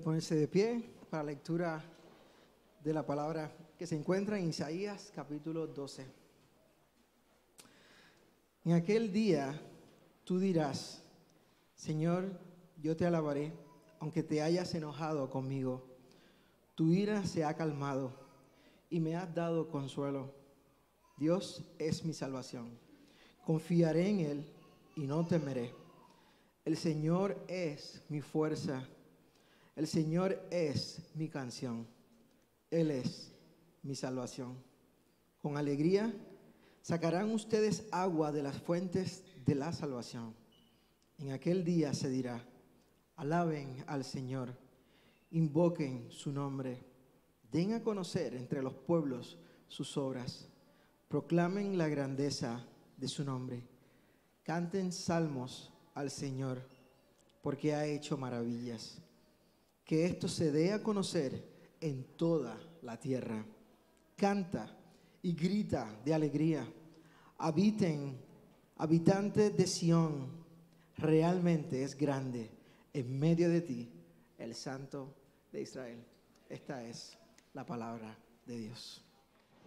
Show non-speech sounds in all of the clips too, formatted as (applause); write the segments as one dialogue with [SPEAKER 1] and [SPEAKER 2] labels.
[SPEAKER 1] ponerse de pie para la lectura de la palabra que se encuentra en Isaías capítulo 12. En aquel día tú dirás, Señor, yo te alabaré, aunque te hayas enojado conmigo. Tu ira se ha calmado y me has dado consuelo. Dios es mi salvación. Confiaré en Él y no temeré. El Señor es mi fuerza. El Señor es mi canción. Él es mi salvación. Con alegría sacarán ustedes agua de las fuentes de la salvación. En aquel día se dirá, alaben al Señor, invoquen su nombre, den a conocer entre los pueblos sus obras, proclamen la grandeza de su nombre, canten salmos al Señor, porque ha hecho maravillas. Que esto se dé a conocer en toda la tierra. Canta y grita de alegría. Habiten, habitantes de Sión, realmente es grande en medio de ti el Santo de Israel. Esta es la palabra de Dios.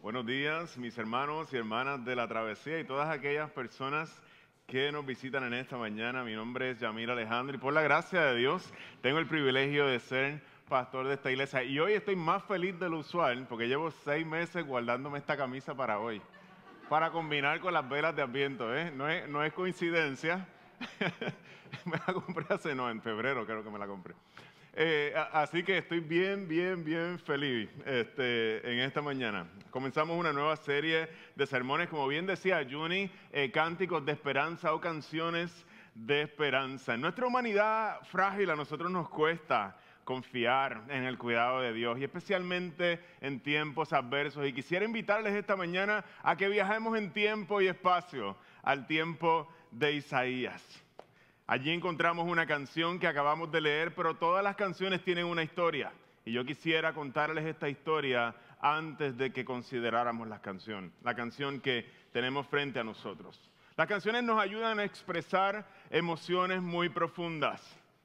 [SPEAKER 2] Buenos días, mis hermanos y hermanas de la travesía y todas aquellas personas que nos visitan en esta mañana. Mi nombre es Yamir Alejandro y por la gracia de Dios tengo el privilegio de ser pastor de esta iglesia. Y hoy estoy más feliz de lo usual porque llevo seis meses guardándome esta camisa para hoy, para combinar con las velas de Adviento. ¿eh? No, es, no es coincidencia. (laughs) me la compré hace, no, en febrero creo que me la compré. Eh, así que estoy bien, bien, bien feliz este, en esta mañana. Comenzamos una nueva serie de sermones, como bien decía Juni, eh, cánticos de esperanza o canciones de esperanza. En nuestra humanidad frágil a nosotros nos cuesta confiar en el cuidado de Dios y especialmente en tiempos adversos. Y quisiera invitarles esta mañana a que viajemos en tiempo y espacio al tiempo de Isaías. Allí encontramos una canción que acabamos de leer, pero todas las canciones tienen una historia. Y yo quisiera contarles esta historia antes de que consideráramos la canción, la canción que tenemos frente a nosotros. Las canciones nos ayudan a expresar emociones muy profundas.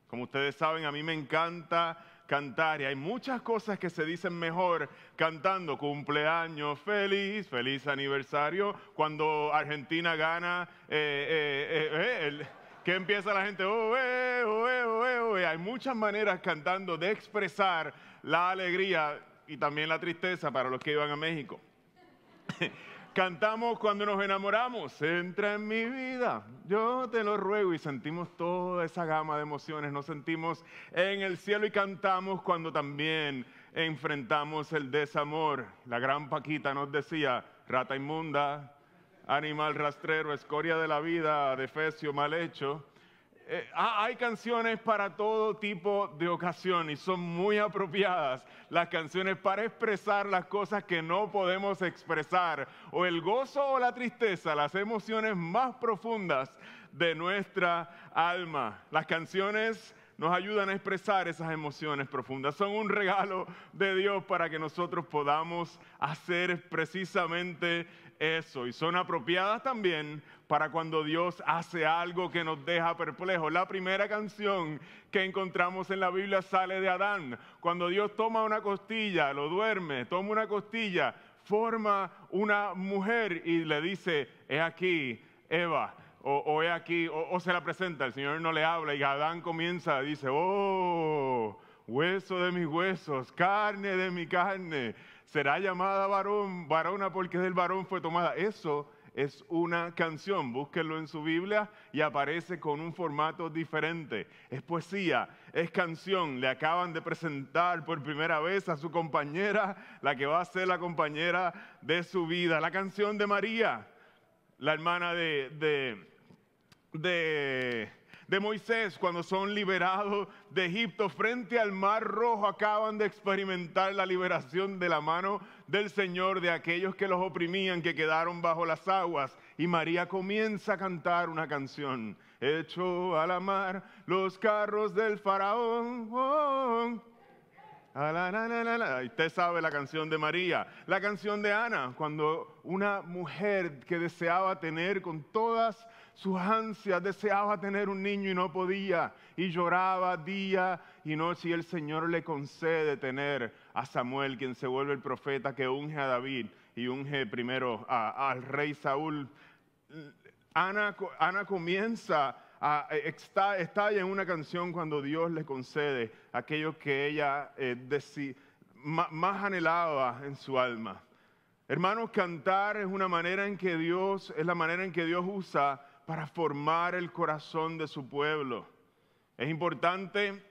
[SPEAKER 2] Como ustedes saben, a mí me encanta cantar y hay muchas cosas que se dicen mejor cantando cumpleaños feliz, feliz aniversario, cuando Argentina gana eh, eh, eh, el que empieza la gente, oh, eh, oh, eh, oh, eh, hay muchas maneras cantando de expresar la alegría y también la tristeza para los que iban a México. (laughs) Cantamos cuando nos enamoramos, entra en mi vida, yo te lo ruego. Y sentimos toda esa gama de emociones, nos sentimos en el cielo y cantamos cuando también enfrentamos el desamor. La gran Paquita nos decía, rata inmunda, animal rastrero, escoria de la vida, defecio mal hecho. Eh, hay canciones para todo tipo de ocasión y son muy apropiadas las canciones para expresar las cosas que no podemos expresar, o el gozo o la tristeza, las emociones más profundas de nuestra alma. Las canciones nos ayudan a expresar esas emociones profundas. Son un regalo de Dios para que nosotros podamos hacer precisamente eso y son apropiadas también para cuando Dios hace algo que nos deja perplejos. La primera canción que encontramos en la Biblia sale de Adán. Cuando Dios toma una costilla, lo duerme, toma una costilla, forma una mujer y le dice, he aquí, Eva, o, he aquí, o, o, se la presenta, el Señor no le habla y Adán comienza, dice, oh, hueso de mis huesos, carne de mi carne será llamada varón, varona porque del varón fue tomada. Eso es una canción, búsquenlo en su Biblia y aparece con un formato diferente. Es poesía, es canción. Le acaban de presentar por primera vez a su compañera, la que va a ser la compañera de su vida, la canción de María, la hermana de, de, de de Moisés cuando son liberados de Egipto frente al mar rojo acaban de experimentar la liberación de la mano del Señor de aquellos que los oprimían, que quedaron bajo las aguas. Y María comienza a cantar una canción. Hecho a la mar los carros del faraón. Ah, usted sabe la canción de María, la canción de Ana, cuando una mujer que deseaba tener con todas sus ansias, deseaba tener un niño y no podía, y lloraba día y noche, y el Señor le concede tener a Samuel, quien se vuelve el profeta que unge a David y unge primero al rey Saúl. Ana, Ana comienza está, estalla en una canción cuando Dios le concede aquello que ella eh, más anhelaba en su alma. Hermanos, cantar es una manera en que Dios, es la manera en que Dios usa para formar el corazón de su pueblo. Es importante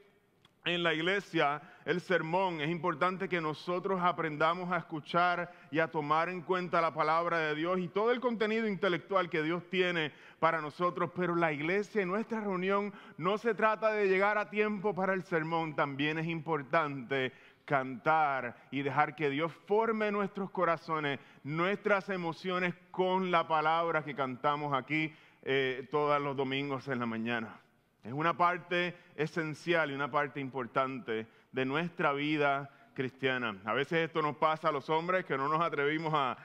[SPEAKER 2] en la iglesia el sermón, es importante que nosotros aprendamos a escuchar y a tomar en cuenta la palabra de Dios y todo el contenido intelectual que Dios tiene para nosotros, pero la iglesia y nuestra reunión no se trata de llegar a tiempo para el sermón, también es importante cantar y dejar que Dios forme nuestros corazones, nuestras emociones con la palabra que cantamos aquí eh, todos los domingos en la mañana. Es una parte esencial y una parte importante de nuestra vida cristiana. A veces esto nos pasa a los hombres que no nos atrevimos a,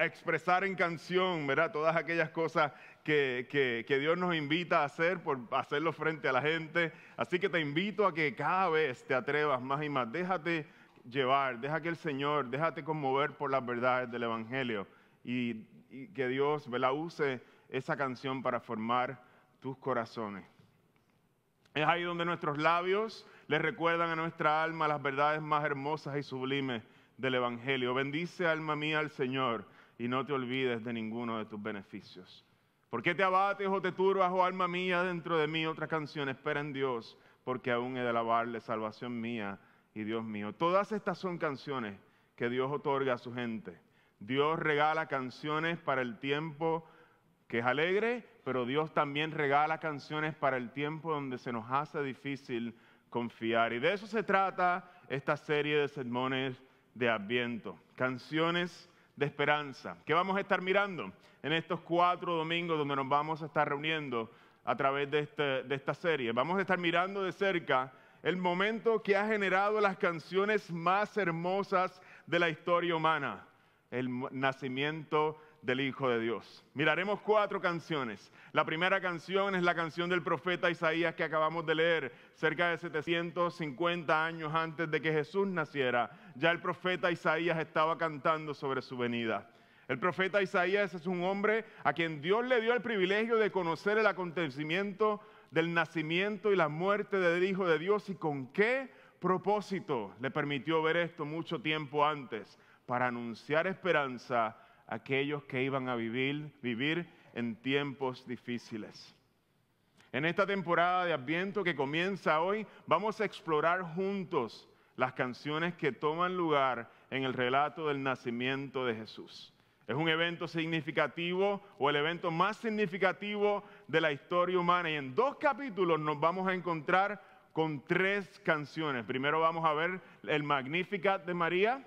[SPEAKER 2] expresar en canción, ¿verdad? Todas aquellas cosas que, que, Dios nos invita a hacer por hacerlo frente a la gente. Así que te invito a que cada vez te atrevas más y más. Déjate llevar, deja que el Señor, déjate conmover por las verdades del Evangelio y, y que Dios ¿verdad? use esa canción para formar tus corazones. Es ahí donde nuestros labios le recuerdan a nuestra alma las verdades más hermosas y sublimes del Evangelio. Bendice alma mía al Señor y no te olvides de ninguno de tus beneficios. ¿Por qué te abates o te turbas, oh alma mía, dentro de mí? Otra canción, espera en Dios, porque aún he de alabarle, salvación mía y Dios mío. Todas estas son canciones que Dios otorga a su gente. Dios regala canciones para el tiempo que es alegre, pero Dios también regala canciones para el tiempo donde se nos hace difícil confiar. Y de eso se trata esta serie de sermones de Adviento, canciones de esperanza. ¿Qué vamos a estar mirando en estos cuatro domingos donde nos vamos a estar reuniendo a través de, este, de esta serie? Vamos a estar mirando de cerca el momento que ha generado las canciones más hermosas de la historia humana, el nacimiento del Hijo de Dios. Miraremos cuatro canciones. La primera canción es la canción del profeta Isaías que acabamos de leer, cerca de 750 años antes de que Jesús naciera. Ya el profeta Isaías estaba cantando sobre su venida. El profeta Isaías es un hombre a quien Dios le dio el privilegio de conocer el acontecimiento del nacimiento y la muerte del Hijo de Dios y con qué propósito le permitió ver esto mucho tiempo antes, para anunciar esperanza aquellos que iban a vivir, vivir en tiempos difíciles. En esta temporada de Adviento que comienza hoy, vamos a explorar juntos las canciones que toman lugar en el relato del nacimiento de Jesús. Es un evento significativo o el evento más significativo de la historia humana y en dos capítulos nos vamos a encontrar con tres canciones. Primero vamos a ver el Magnificat de María,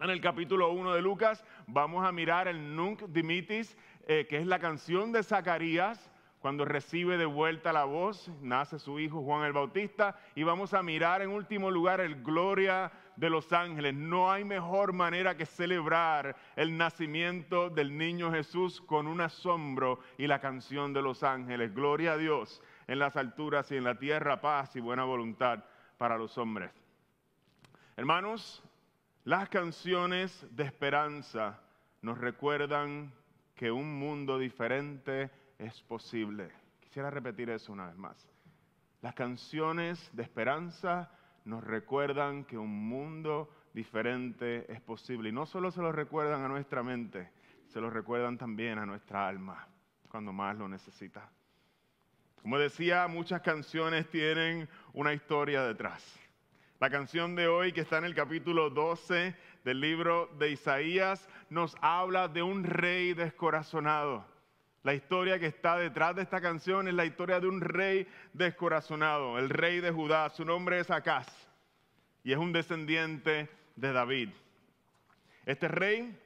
[SPEAKER 2] en el capítulo 1 de Lucas vamos a mirar el Nunc Dimitis, eh, que es la canción de Zacarías, cuando recibe de vuelta la voz, nace su hijo Juan el Bautista, y vamos a mirar en último lugar el Gloria de los Ángeles. No hay mejor manera que celebrar el nacimiento del niño Jesús con un asombro y la canción de los ángeles. Gloria a Dios en las alturas y en la tierra, paz y buena voluntad para los hombres. Hermanos, las canciones de esperanza nos recuerdan que un mundo diferente es posible. Quisiera repetir eso una vez más. Las canciones de esperanza nos recuerdan que un mundo diferente es posible. Y no solo se lo recuerdan a nuestra mente, se lo recuerdan también a nuestra alma cuando más lo necesita. Como decía, muchas canciones tienen una historia detrás. La canción de hoy, que está en el capítulo 12 del libro de Isaías, nos habla de un rey descorazonado. La historia que está detrás de esta canción es la historia de un rey descorazonado, el rey de Judá. Su nombre es Acaz y es un descendiente de David. Este rey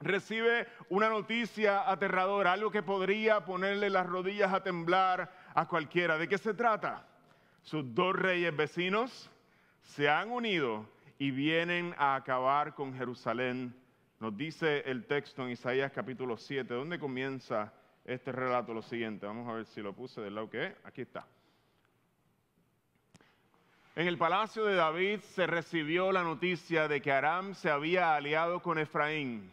[SPEAKER 2] recibe una noticia aterradora, algo que podría ponerle las rodillas a temblar a cualquiera. ¿De qué se trata? Sus dos reyes vecinos, se han unido y vienen a acabar con Jerusalén. Nos dice el texto en Isaías capítulo 7, ¿dónde comienza este relato? Lo siguiente, vamos a ver si lo puse del lado que es. Aquí está. En el palacio de David se recibió la noticia de que Aram se había aliado con Efraín.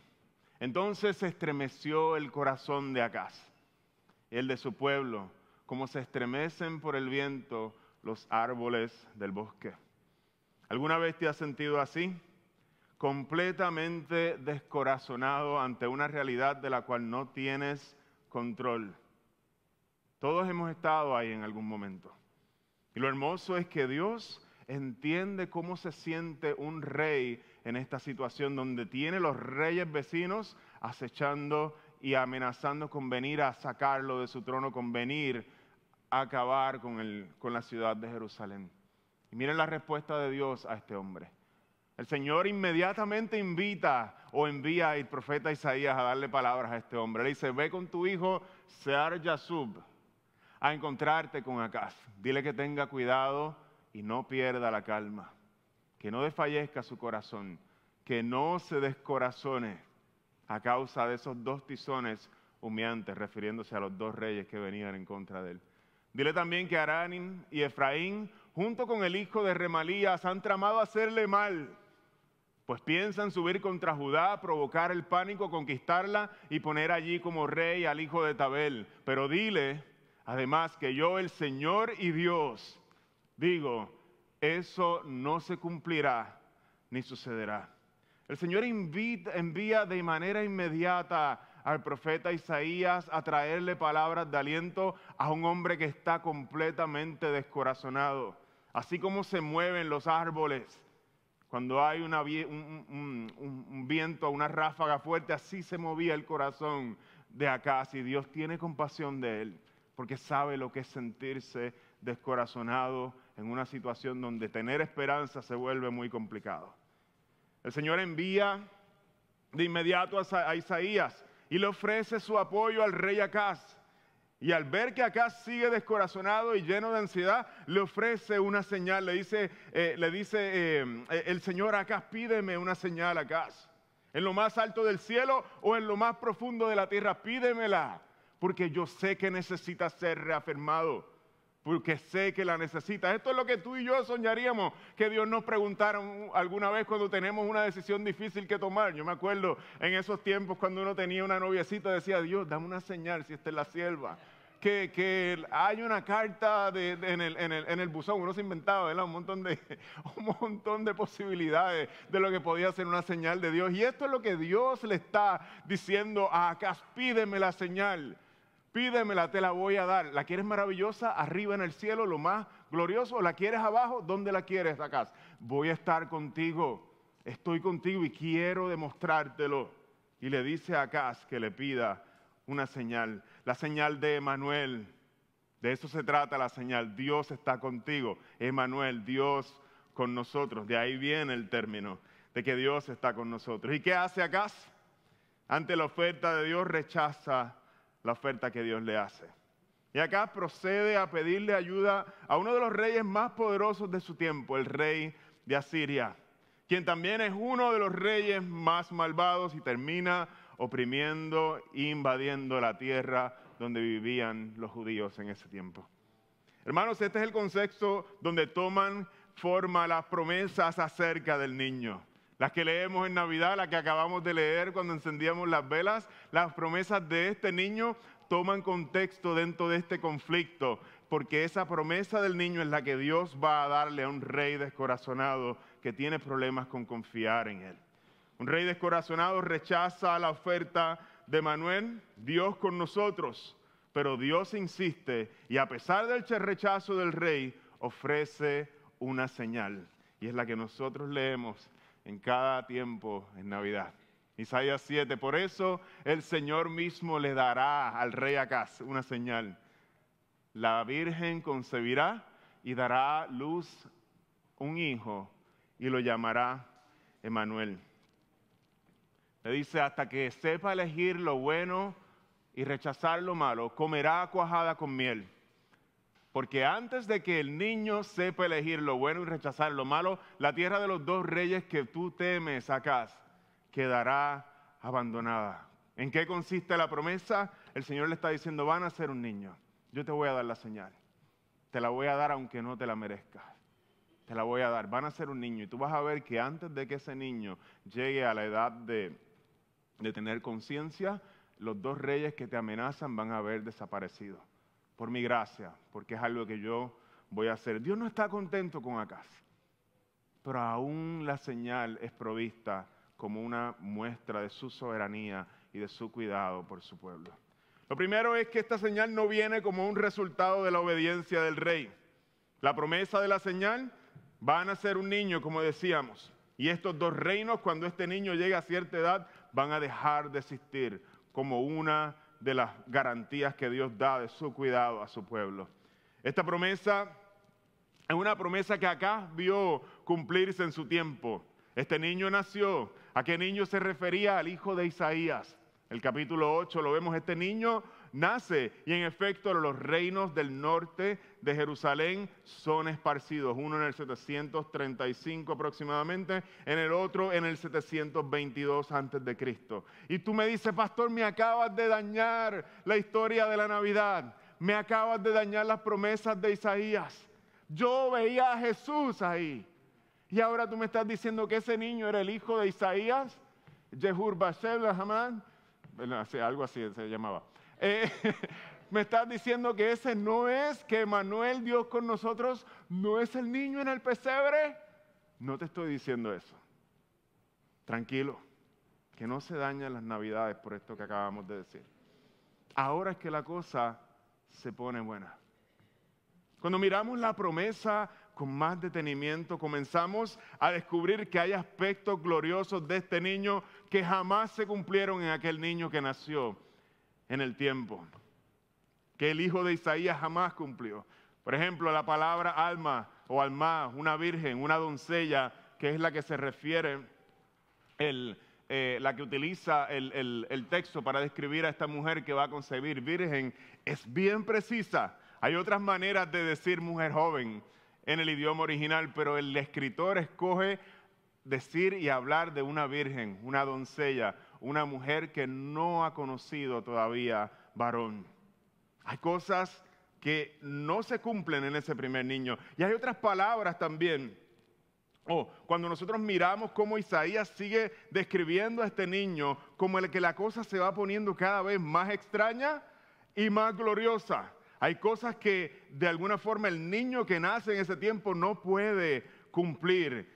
[SPEAKER 2] Entonces se estremeció el corazón de Acaz, el de su pueblo, como se estremecen por el viento los árboles del bosque. ¿Alguna vez te has sentido así? Completamente descorazonado ante una realidad de la cual no tienes control. Todos hemos estado ahí en algún momento. Y lo hermoso es que Dios entiende cómo se siente un rey en esta situación donde tiene los reyes vecinos acechando y amenazando con venir a sacarlo de su trono, con venir a acabar con, con la ciudad de Jerusalén. Y miren la respuesta de Dios a este hombre. El Señor inmediatamente invita o envía al profeta Isaías a darle palabras a este hombre. Le dice, ve con tu hijo Sear Yasub a encontrarte con Acaz. Dile que tenga cuidado y no pierda la calma, que no desfallezca su corazón, que no se descorazone a causa de esos dos tizones humeantes, refiriéndose a los dos reyes que venían en contra de él. Dile también que Aranín y Efraín, junto con el hijo de Remalías, han tramado hacerle mal, pues piensan subir contra Judá, provocar el pánico, conquistarla y poner allí como rey al hijo de Tabel. Pero dile Además que yo, el Señor y Dios, digo, eso no se cumplirá ni sucederá. El Señor envía de manera inmediata al profeta Isaías a traerle palabras de aliento a un hombre que está completamente descorazonado. Así como se mueven los árboles cuando hay un, un, viento, una ráfaga fuerte, así se movía el corazón de acá. Si Dios tiene compasión de él porque sabe lo que es sentirse descorazonado en una situación donde tener esperanza se vuelve muy complicado. El Señor envía de inmediato a Isaías y le ofrece su apoyo al rey Acaz. Y al ver que Acaz sigue descorazonado y lleno de ansiedad, le ofrece una señal. Le dice, eh, le dice eh, el Señor Acaz, pídeme una señal Acaz. En lo más alto del cielo o en lo más profundo de la tierra, pídemela porque yo sé que necesita ser reafirmado, porque sé que la necesita. Esto es lo que tú y yo soñaríamos que Dios nos preguntara alguna vez cuando tenemos una decisión difícil que tomar. Yo me acuerdo en esos tiempos cuando uno tenía una noviecita, decía, Dios, dame una señal si esta es la sierva. Que, hay una carta en, el, buzón, uno se inventaba un, montón de, (laughs) un montón de posibilidades de lo que podía ser una señal de Dios. Y esto es lo que Dios le está diciendo a Acas, pídeme la señal pídemela, te la voy a dar. ¿La quieres maravillosa? Arriba en el cielo, lo más glorioso. ¿La quieres abajo? ¿Dónde la quieres acá? Voy a estar contigo. Estoy contigo y quiero demostrártelo. Y le dice a Acaz que le pida una señal, la señal de Emanuel. De eso se trata la señal. Dios está contigo. Emanuel, Dios con nosotros. De ahí viene el término de que Dios está con nosotros. ¿Y qué hace Acaz? Ante la oferta de Dios rechaza la oferta que Dios le hace. Y acá procede a pedirle ayuda a uno de los reyes más poderosos de su tiempo, el rey de Asiria, quien también es uno de los reyes más malvados y termina oprimiendo invadiendo la tierra donde vivían los judíos en ese tiempo. Hermanos, este es el contexto donde toman forma las promesas acerca del niño. Las que leemos en Navidad, las que acabamos de leer cuando encendíamos las velas, las promesas de este niño toman contexto dentro de este conflicto, porque esa promesa del niño es la que Dios va a darle a un rey descorazonado que tiene problemas con confiar en él. Un rey descorazonado rechaza la oferta de Manuel, Dios con nosotros, pero Dios insiste y a pesar del rechazo del rey, ofrece una señal. Y es la que nosotros leemos en cada tiempo en Navidad. Isaías 7, por eso el Señor mismo le dará al rey Acaz una señal. La Virgen concebirá y dará luz un hijo y lo llamará Emanuel. Le dice, hasta que sepa elegir lo bueno y rechazar lo malo, comerá cuajada con miel. Porque antes de que el niño sepa elegir lo bueno y rechazar lo malo, la tierra de los dos reyes que tú temes, sacas, quedará abandonada. ¿En qué consiste la promesa? El Señor le está diciendo, van a ser un niño. Yo te voy a dar la señal. Te la voy a dar aunque no te la merezcas. Te la voy a dar. Van a ser un niño. Y tú vas a ver que antes de que ese niño llegue a la edad de, de tener conciencia, los dos reyes que te amenazan van a haber desaparecido. Por mi gracia, porque es algo que yo voy a hacer. Dios no está contento con Acaz, pero aún la señal es provista como una muestra de su soberanía y de su cuidado por su pueblo. Lo primero es que esta señal no viene como un resultado de la obediencia del rey. La promesa de la señal van a ser un niño, como decíamos, y estos dos reinos, cuando este niño llegue a cierta edad, van a dejar de existir como una de las garantías que Dios da de su cuidado a su pueblo. Esta promesa es una promesa que acá vio cumplirse en su tiempo. Este niño nació. ¿A qué niño se refería? Al hijo de Isaías. El capítulo 8 lo vemos, este niño nace y en efecto los reinos del norte de Jerusalén son esparcidos, uno en el 735 aproximadamente, en el otro en el 722 antes de Cristo. Y tú me dices, pastor, me acabas de dañar la historia de la Navidad, me acabas de dañar las promesas de Isaías. Yo veía a Jesús ahí. Y ahora tú me estás diciendo que ese niño era el hijo de Isaías, Jehur Bashel Hamán algo así se llamaba. Eh, (laughs) me estás diciendo que ese no es, que Manuel, Dios con nosotros, no es el niño en el pesebre. No te estoy diciendo eso. Tranquilo, que no se dañen las navidades por esto que acabamos de decir. Ahora es que la cosa se pone buena. Cuando miramos la promesa con más detenimiento, comenzamos a descubrir que hay aspectos gloriosos de este niño que jamás se cumplieron en aquel niño que nació en el tiempo, que el hijo de Isaías jamás cumplió. Por ejemplo, la palabra alma o alma, una virgen, una doncella, que es la que se refiere, eh, la que utiliza el, el texto para describir a esta mujer que va a concebir virgen, es bien precisa. Hay otras maneras de decir mujer joven, en el idioma original, pero el escritor escoge decir y hablar de una virgen, una doncella, una mujer que no ha conocido todavía varón. Hay cosas que no se cumplen en ese primer niño. Y hay otras palabras también. Oh, cuando nosotros miramos cómo Isaías sigue describiendo a este niño como el que la cosa se va poniendo cada vez más extraña y más gloriosa. Hay cosas que de alguna forma el niño que nace en ese tiempo no puede cumplir.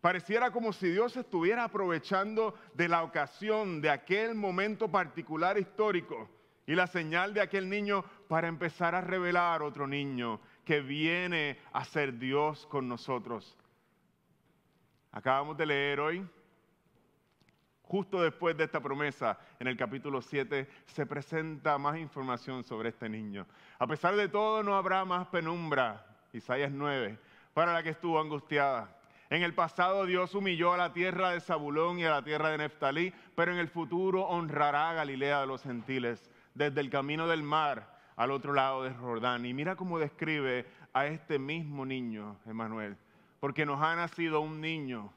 [SPEAKER 2] Pareciera como si Dios estuviera aprovechando de la ocasión, de aquel momento particular histórico y la señal de aquel niño para empezar a revelar otro niño que viene a ser Dios con nosotros. Acabamos de leer hoy Justo después de esta promesa, en el capítulo 7, se presenta más información sobre este niño. A pesar de todo, no habrá más penumbra, Isaías 9, para la que estuvo angustiada. En el pasado Dios humilló a la tierra de Zabulón y a la tierra de Neftalí, pero en el futuro honrará a Galilea de los gentiles, desde el camino del mar al otro lado de Jordán. Y mira cómo describe a este mismo niño, Emanuel, porque nos ha nacido un niño,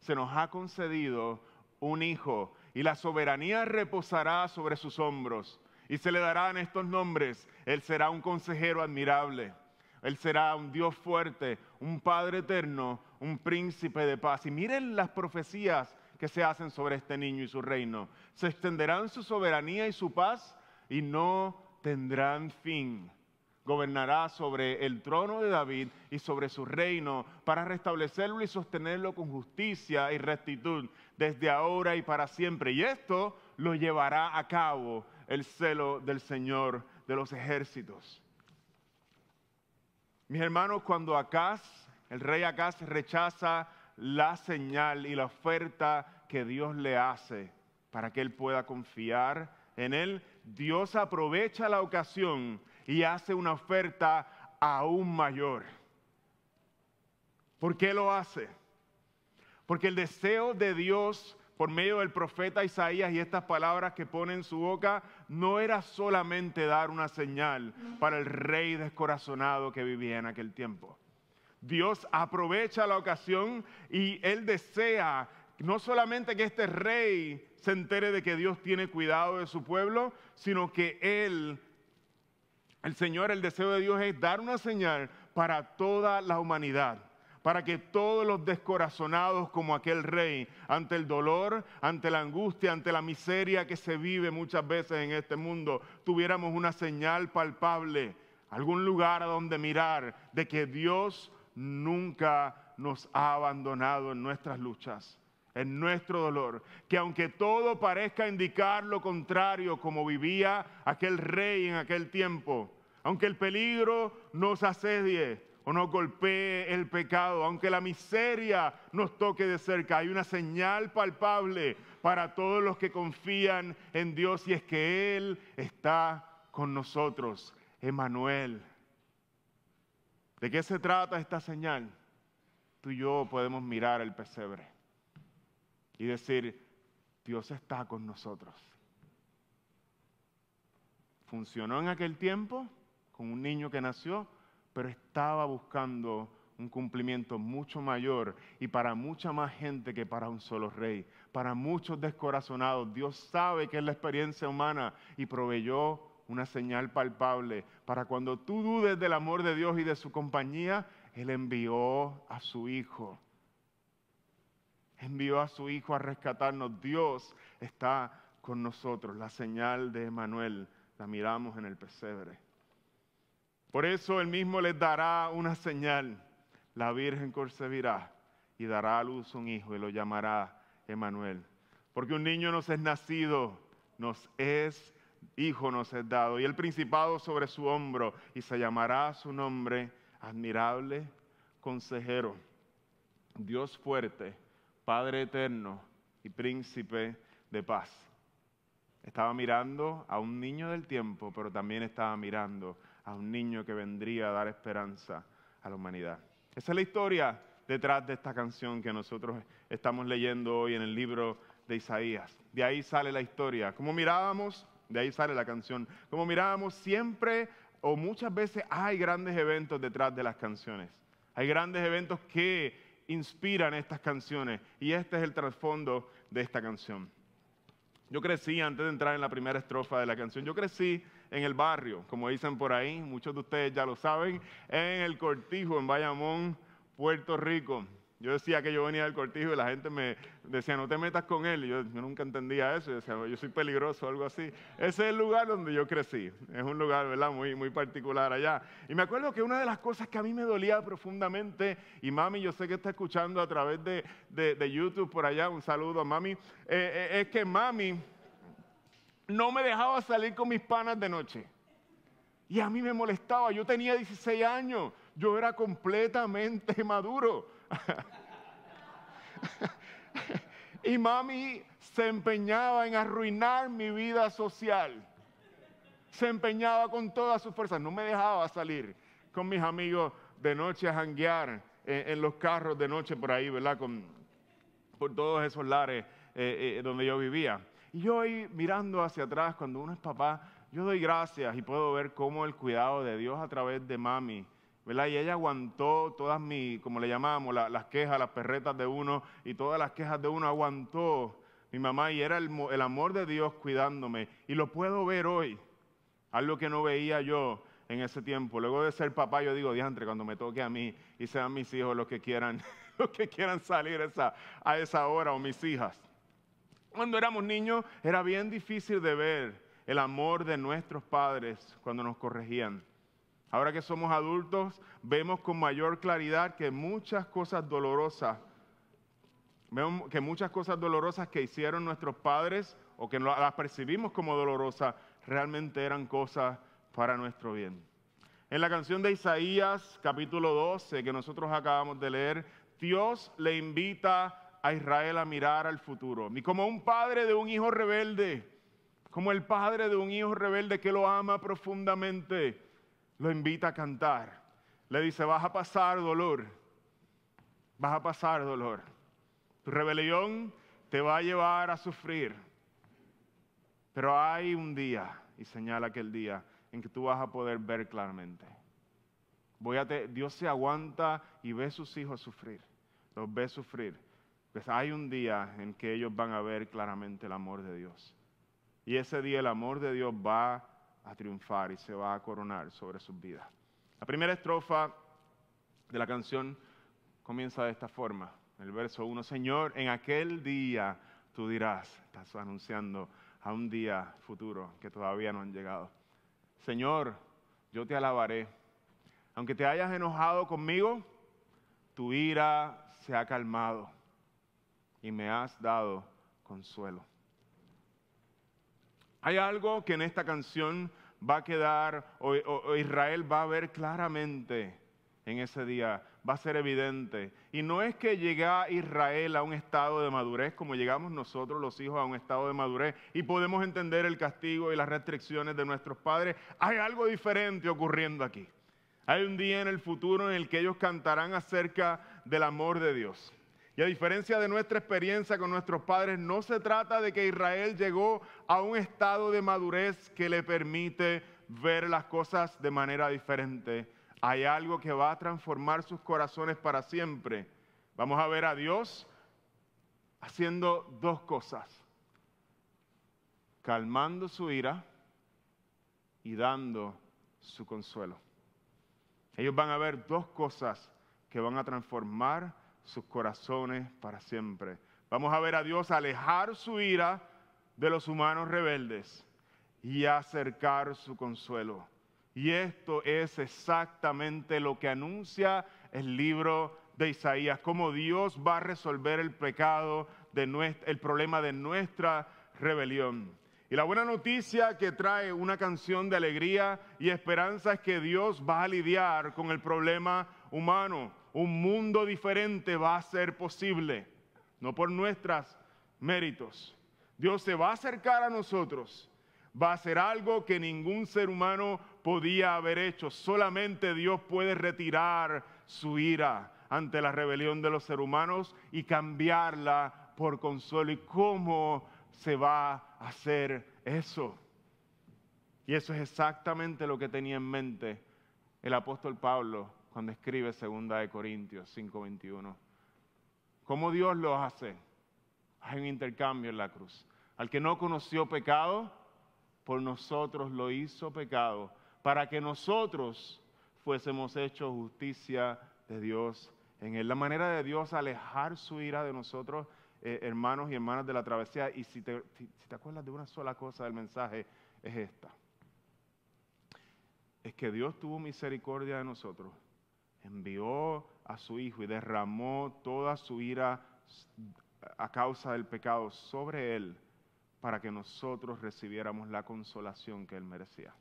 [SPEAKER 2] se nos ha concedido un hijo, y la soberanía reposará sobre sus hombros, y se le darán estos nombres. Él será un consejero admirable, Él será un Dios fuerte, un Padre eterno, un príncipe de paz. Y miren las profecías que se hacen sobre este niño y su reino. Se extenderán su soberanía y su paz y no tendrán fin gobernará sobre el trono de David y sobre su reino para restablecerlo y sostenerlo con justicia y rectitud desde ahora y para siempre. Y esto lo llevará a cabo el celo del Señor de los ejércitos. Mis hermanos, cuando Acaz, el rey Acaz rechaza la señal y la oferta que Dios le hace para que él pueda confiar en él, Dios aprovecha la ocasión y hace una oferta aún mayor. ¿Por qué lo hace? Porque el deseo de Dios por medio del profeta Isaías y estas palabras que pone en su boca, no era solamente dar una señal para el rey descorazonado que vivía en aquel tiempo. Dios aprovecha la ocasión y él desea no solamente que este rey se entere de que Dios tiene cuidado de su pueblo, sino que él, el Señor, el deseo de Dios es dar una señal para toda la humanidad para que todos los descorazonados como aquel rey, ante el dolor, ante la angustia, ante la miseria que se vive muchas veces en este mundo, tuviéramos una señal palpable, algún lugar a donde mirar de que Dios nunca nos ha abandonado en nuestras luchas, en nuestro dolor, que aunque todo parezca indicar lo contrario como vivía aquel rey en aquel tiempo, aunque el peligro nos asedie, o nos golpee el pecado, aunque la miseria nos toque de cerca, hay una señal palpable para todos los que confían en Dios y es que Él está con nosotros, Emanuel. ¿De qué se trata esta señal? Tú y yo podemos mirar el pesebre y decir, Dios está con nosotros. Funcionó en aquel tiempo con un niño que nació, pero estaba buscando un cumplimiento mucho mayor y para mucha más gente que para un solo rey. Para muchos descorazonados, Dios sabe que es la experiencia humana y proveyó una señal palpable para cuando tú dudes del amor de Dios y de su compañía, Él envió a su Hijo. Envió a su Hijo a rescatarnos. Dios está con nosotros. La señal de Emanuel la miramos en el pesebre. Por eso él mismo les dará una señal. La Virgen concebirá y dará a luz un hijo y lo llamará Emanuel. Porque un niño nos es nacido, nos es hijo nos es dado, y el principado sobre su hombro, y se llamará su nombre admirable, consejero, Dios fuerte, Padre eterno y príncipe de paz. Estaba mirando a un niño del tiempo, pero también estaba mirando a un niño que vendría a dar esperanza a la humanidad. Esa es la historia detrás de esta canción que nosotros estamos leyendo hoy en el libro de Isaías. De ahí sale la historia. Como mirábamos, de ahí sale la canción. Como mirábamos, siempre o muchas veces hay grandes eventos detrás de las canciones. Hay grandes eventos que inspiran estas canciones y este es el trasfondo de esta canción. Yo crecí, antes de entrar en la primera estrofa de la canción, yo crecí en el barrio, como dicen por ahí, muchos de ustedes ya lo saben, en el Cortijo, en Bayamón, Puerto Rico. Yo decía que yo venía del cortijo y la gente me decía, no te metas con él. Y yo, nunca entendía eso. Yo decía, yo soy peligroso o algo así. Ese es el lugar donde yo crecí. Es un lugar, ¿verdad? Muy, muy particular allá. Y me acuerdo que una de las cosas que a mí me dolía profundamente, y mami, yo sé que está escuchando a través de, de, YouTube por allá, un saludo a mami, eh, eh, es que mami no me dejaba salir con mis panas de noche. Y a mí me molestaba. Yo tenía 16 años. Yo era completamente (laughs) maduro. Y mami se empeñaba en arruinar mi vida social. Se empeñaba con todas sus fuerzas. No me dejaba salir con mis amigos de noche a janguear en, los carros de noche por ahí, ¿verdad? Con, por todos esos lares eh, eh, donde yo vivía. Y yo mirando hacia atrás, cuando uno es papá, yo doy gracias y puedo ver cómo el cuidado de Dios a través de mami Y ella aguantó todas mis, como le llamamos, las quejas, las perretas de uno y todas las quejas de uno, aguantó mi mamá y era el, amor de Dios cuidándome. Y lo puedo ver hoy, algo que no veía yo en ese tiempo. Luego de ser papá, yo digo, diantre, cuando me toque a mí y sean mis hijos los que quieran, (laughs) los que quieran salir a esa hora o mis hijas. Cuando éramos niños era bien difícil de ver el amor de nuestros padres cuando nos corregían. Ahora que somos adultos, vemos con mayor claridad que muchas cosas dolorosas, vemos que muchas cosas dolorosas que hicieron nuestros padres o que las percibimos como dolorosas, realmente eran cosas para nuestro bien. En la canción de Isaías, capítulo 12, que nosotros acabamos de leer, Dios le invita a Israel a mirar al futuro. Y como un padre de un hijo rebelde, como el padre de un hijo rebelde que lo ama profundamente, lo invita a cantar. Le dice, vas a pasar dolor, vas a pasar dolor. Tu rebelión te va a llevar a sufrir. Pero hay un día, y señala aquel día, en que tú vas a poder ver claramente. Voy a Dios se aguanta y ve a sus hijos sufrir, los ve sufrir. Pues hay un día en que ellos van a ver claramente el amor de Dios. Y ese día el amor de Dios va a triunfar y se va a coronar sobre sus vidas. La primera estrofa de la canción comienza de esta forma. El verso 1, Señor, en aquel día tú dirás, estás anunciando a un día futuro que todavía no han llegado. Señor, yo te alabaré. Aunque te hayas enojado conmigo, tu ira se ha calmado y me has dado consuelo. Hay algo que en esta canción va a quedar, o, Israel va a ver claramente en ese día, va a ser evidente. Y no es que llega Israel a un estado de madurez como llegamos nosotros los hijos a un estado de madurez y podemos entender el castigo y las restricciones de nuestros padres. Hay algo diferente ocurriendo aquí. Hay un día en el futuro en el que ellos cantarán acerca del amor de Dios. Y a diferencia de nuestra experiencia con nuestros padres, no se trata de que Israel llegó a un estado de madurez que le permite ver las cosas de manera diferente. Hay algo que va a transformar sus corazones para siempre. Vamos a ver a Dios haciendo dos cosas. Calmando su ira y dando su consuelo. Ellos van a ver dos cosas que van a transformar sus corazones para siempre. Vamos a ver a Dios alejar su ira de los humanos rebeldes y acercar su consuelo. Y esto es exactamente lo que anuncia el libro de Isaías, cómo Dios va a resolver el pecado, de el problema de nuestra rebelión. Y la buena noticia que trae una canción de alegría y esperanza es que Dios va a lidiar con el problema humano un mundo diferente va a ser posible, no por nuestros méritos. Dios se va a acercar a nosotros, va a hacer algo que ningún ser humano podía haber hecho. Solamente Dios puede retirar su ira ante la rebelión de los seres humanos y cambiarla por consuelo. ¿Y cómo se va a hacer eso? Y eso es exactamente lo que tenía en mente el apóstol Pablo cuando escribe segunda de Corintios 5:21. ¿Cómo Dios lo hace? Hay un intercambio en la cruz. Al que no conoció pecado, por nosotros lo hizo pecado, para que nosotros fuésemos hechos justicia de Dios en él. La manera de Dios alejar su ira de nosotros, eh, hermanos y hermanas de la travesía, y si te, si te acuerdas de una sola cosa del mensaje, es esta. Es que Dios tuvo misericordia de nosotros envió a su Hijo y derramó toda su ira a causa del pecado sobre Él para que nosotros recibiéramos la consolación que Él merecía.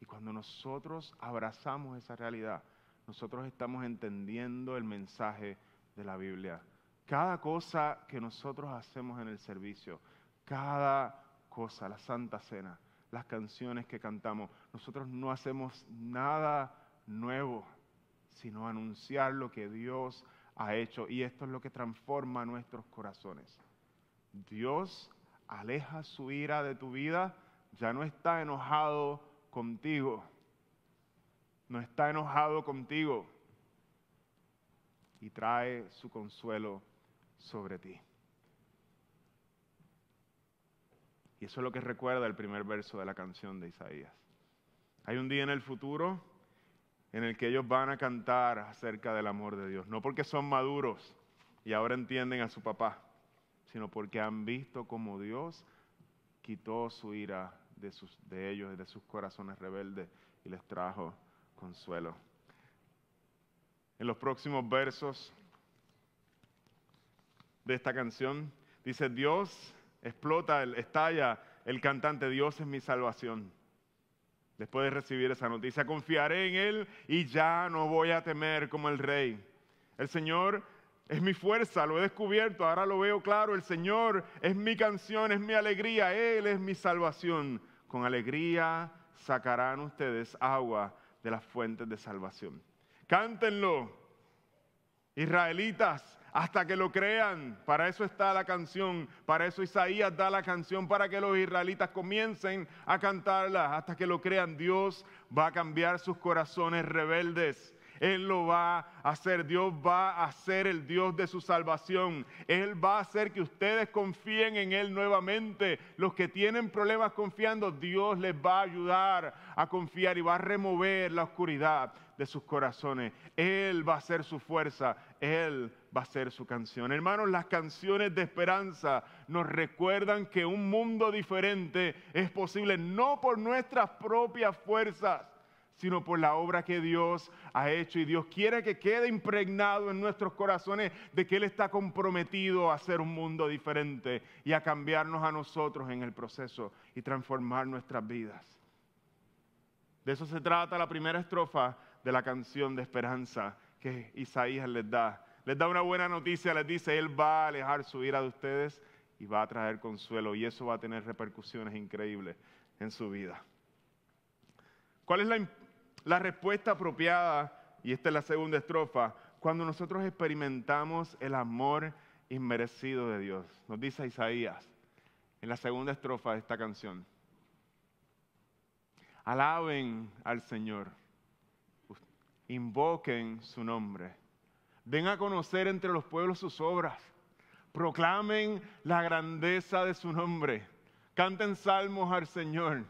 [SPEAKER 2] Y cuando nosotros abrazamos esa realidad, nosotros estamos entendiendo el mensaje de la Biblia. Cada cosa que nosotros hacemos en el servicio, cada cosa, la Santa Cena, las canciones que cantamos, nosotros no hacemos nada nuevo sino anunciar lo que Dios ha hecho. Y esto es lo que transforma nuestros corazones. Dios aleja su ira de tu vida, ya no está enojado contigo. No está enojado contigo. Y trae su consuelo sobre ti. Y eso es lo que recuerda el primer verso de la canción de Isaías. Hay un día en el futuro en el que ellos van a cantar acerca del amor de Dios. No porque son maduros y ahora entienden a su papá, sino porque han visto cómo Dios quitó su ira de, sus, ellos, de sus corazones rebeldes y les trajo consuelo. En los próximos versos de esta canción dice, Dios explota, estalla el cantante, Dios es mi salvación después de recibir esa noticia. Confiaré en Él y ya no voy a temer como el rey. El Señor es mi fuerza, lo he descubierto, ahora lo veo claro. El Señor es mi canción, es mi alegría, Él es mi salvación. Con alegría sacarán ustedes agua de las fuentes de salvación. Cántenlo, israelitas, hasta que lo crean. Para eso está la canción, para eso Isaías da la canción, para que los israelitas comiencen a cantarla, hasta que lo crean. Dios va a cambiar sus corazones rebeldes. Él lo va a hacer. Dios va a ser el Dios de su salvación. Él va a hacer que ustedes confíen en Él nuevamente. Los que tienen problemas confiando, Dios les va a ayudar a confiar y va a remover la oscuridad de sus corazones. Él va a ser su fuerza, Él va a ser su canción. Hermanos, las canciones de esperanza nos recuerdan que un mundo diferente es posible no por nuestras propias fuerzas, sino por la obra que Dios ha hecho. Y Dios quiere que quede impregnado en nuestros corazones de que Él está comprometido a hacer un mundo diferente y a cambiarnos a nosotros en el proceso y transformar nuestras vidas. De eso se trata la primera estrofa de la canción de esperanza que Isaías les da. Les da una buena noticia, les dice, Él va a alejar su ira de ustedes y va a traer consuelo y eso va a tener repercusiones increíbles en su vida. ¿Cuál es la, respuesta apropiada? Y esta es la segunda estrofa, cuando nosotros experimentamos el amor inmerecido de Dios. Nos dice Isaías en la segunda estrofa de esta canción. Alaben al Señor invoquen su nombre. Den a conocer entre los pueblos sus obras. Proclamen la grandeza de su nombre. Canten salmos al Señor,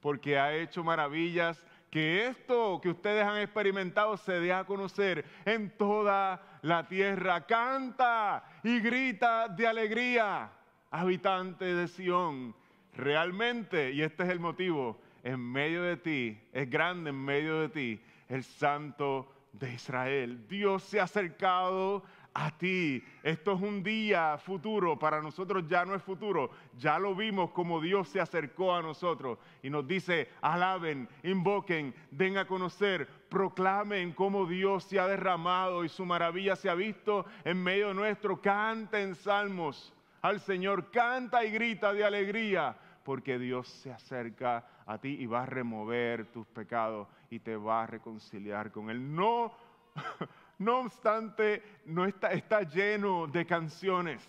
[SPEAKER 2] porque ha hecho maravillas. Que esto que ustedes han experimentado se dé a conocer en toda la tierra. Canta y grita de alegría, habitante de Sión. Realmente, y este es el motivo, en medio de ti, es grande en medio de ti el Santo de Israel. Dios se ha acercado a ti. Esto es un día futuro, para nosotros ya no es futuro, ya lo vimos como Dios se acercó a nosotros y nos dice, alaben, invoquen, den a conocer, proclamen cómo Dios se ha derramado y su maravilla se ha visto en medio nuestro, canten salmos al Señor, canta y grita de alegría, porque Dios se acerca a ti y va a remover tus pecados y te va a reconciliar con Él. No, (laughs) no obstante, no está, está lleno de canciones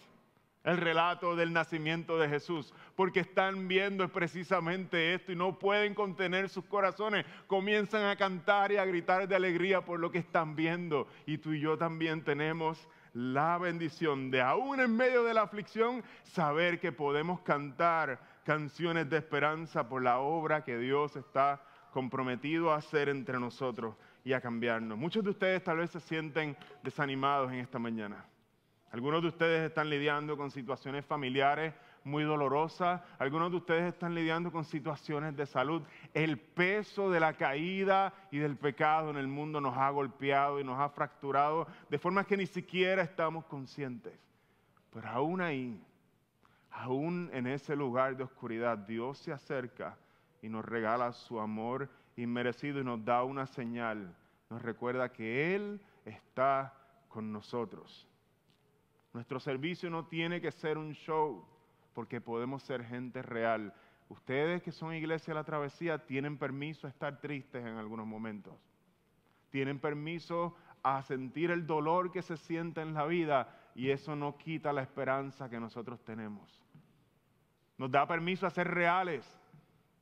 [SPEAKER 2] el relato del nacimiento de Jesús, porque están viendo precisamente esto y no pueden contener sus corazones, comienzan a cantar y a gritar de alegría por lo que están viendo. Y tú y yo también tenemos la bendición de aún en medio de la aflicción saber que podemos cantar canciones de esperanza por la obra que Dios está comprometido a hacer entre nosotros y a cambiarnos. Muchos de ustedes tal vez se sienten desanimados en esta mañana. Algunos de ustedes están lidiando con situaciones familiares muy dolorosas. Algunos de ustedes están lidiando con situaciones de salud. El peso de la caída y del pecado en el mundo nos ha golpeado y nos ha fracturado de forma que ni siquiera estamos conscientes. Pero aún ahí, aún en ese lugar de oscuridad, Dios se acerca y nos regala su amor inmerecido y nos da una señal. Nos recuerda que Él está con nosotros. Nuestro servicio no tiene que ser un show, porque podemos ser gente real. Ustedes que son iglesia de la travesía tienen permiso a estar tristes en algunos momentos. Tienen permiso a sentir el dolor que se siente en la vida y eso no quita la esperanza que nosotros tenemos. Nos da permiso a ser reales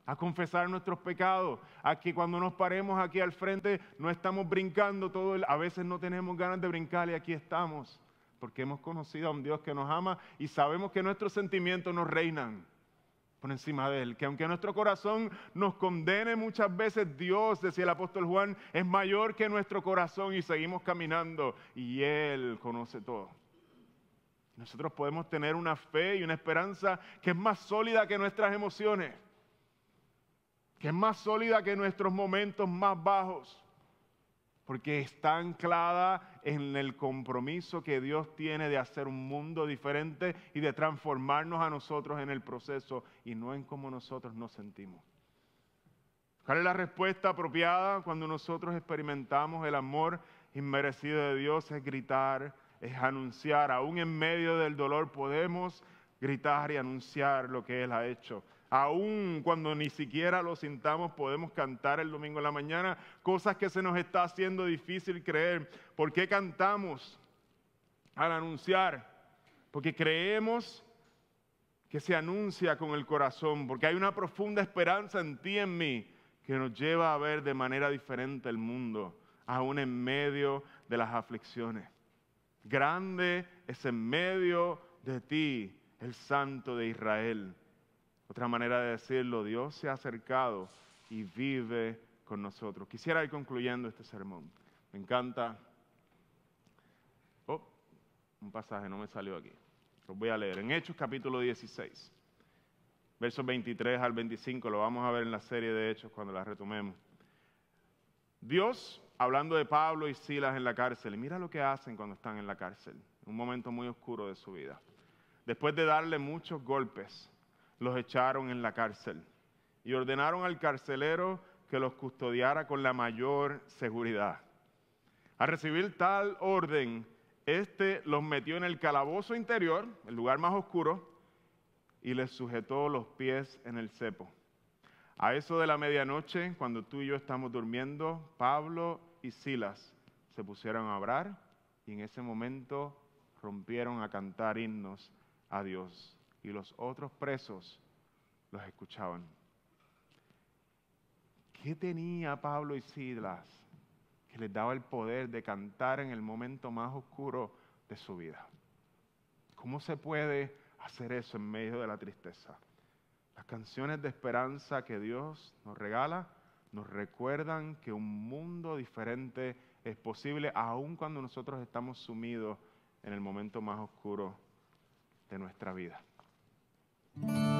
[SPEAKER 2] a confesar nuestros pecados, a que cuando nos paremos aquí al frente no estamos brincando todo, a veces no tenemos ganas de brincar y aquí estamos, porque hemos conocido a un Dios que nos ama y sabemos que nuestros sentimientos nos reinan por encima de Él, que aunque nuestro corazón nos condene muchas veces, Dios, decía el apóstol Juan, es mayor que nuestro corazón y seguimos caminando y Él conoce todo. Nosotros podemos tener una fe y una esperanza que es más sólida que nuestras emociones que es más sólida que nuestros momentos más bajos, porque está anclada en el compromiso que Dios tiene de hacer un mundo diferente y de transformarnos a nosotros en el proceso y no en cómo nosotros nos sentimos. ¿Cuál es la respuesta apropiada cuando nosotros experimentamos el amor inmerecido de Dios? Es gritar, es anunciar. Aún en medio del dolor podemos gritar y anunciar lo que Él ha hecho aún cuando ni siquiera lo sintamos, podemos cantar el domingo en la mañana, cosas que se nos está haciendo difícil creer. ¿Por qué cantamos? al anunciar, porque creemos que se anuncia con el corazón, porque hay una profunda esperanza en ti en mí que nos lleva a ver de manera diferente el mundo, aún en medio de las aflicciones. Grande es en medio de ti el Santo de Israel. Otra manera de decirlo, Dios se ha acercado y vive con nosotros. Quisiera ir concluyendo este sermón. Me encanta. Oh, un pasaje no me salió aquí. Los voy a leer. En Hechos capítulo 16, versos 23 al 25, lo vamos a ver en la serie de Hechos cuando la retomemos. Dios, hablando de Pablo y Silas en la cárcel, mira lo que hacen cuando están en la cárcel, un momento muy oscuro de su vida. Después de darle muchos golpes, los echaron en la cárcel y ordenaron al carcelero que los custodiara con la mayor seguridad. Al recibir tal orden, este los metió en el calabozo interior, el lugar más oscuro, y les sujetó los pies en el cepo. A eso de la medianoche, cuando tú y yo estamos durmiendo, Pablo y Silas se pusieron a orar y en ese momento rompieron a cantar himnos a Dios. Y los otros presos los escuchaban. ¿Qué tenía Pablo y Silas que les daba el poder de cantar en el momento más oscuro de su vida. ¿Cómo se puede hacer eso en medio de la tristeza? Las canciones de esperanza que Dios nos regala nos recuerdan que un mundo diferente es posible aun cuando nosotros estamos sumidos en el momento más oscuro de nuestra vida. Mm-hmm.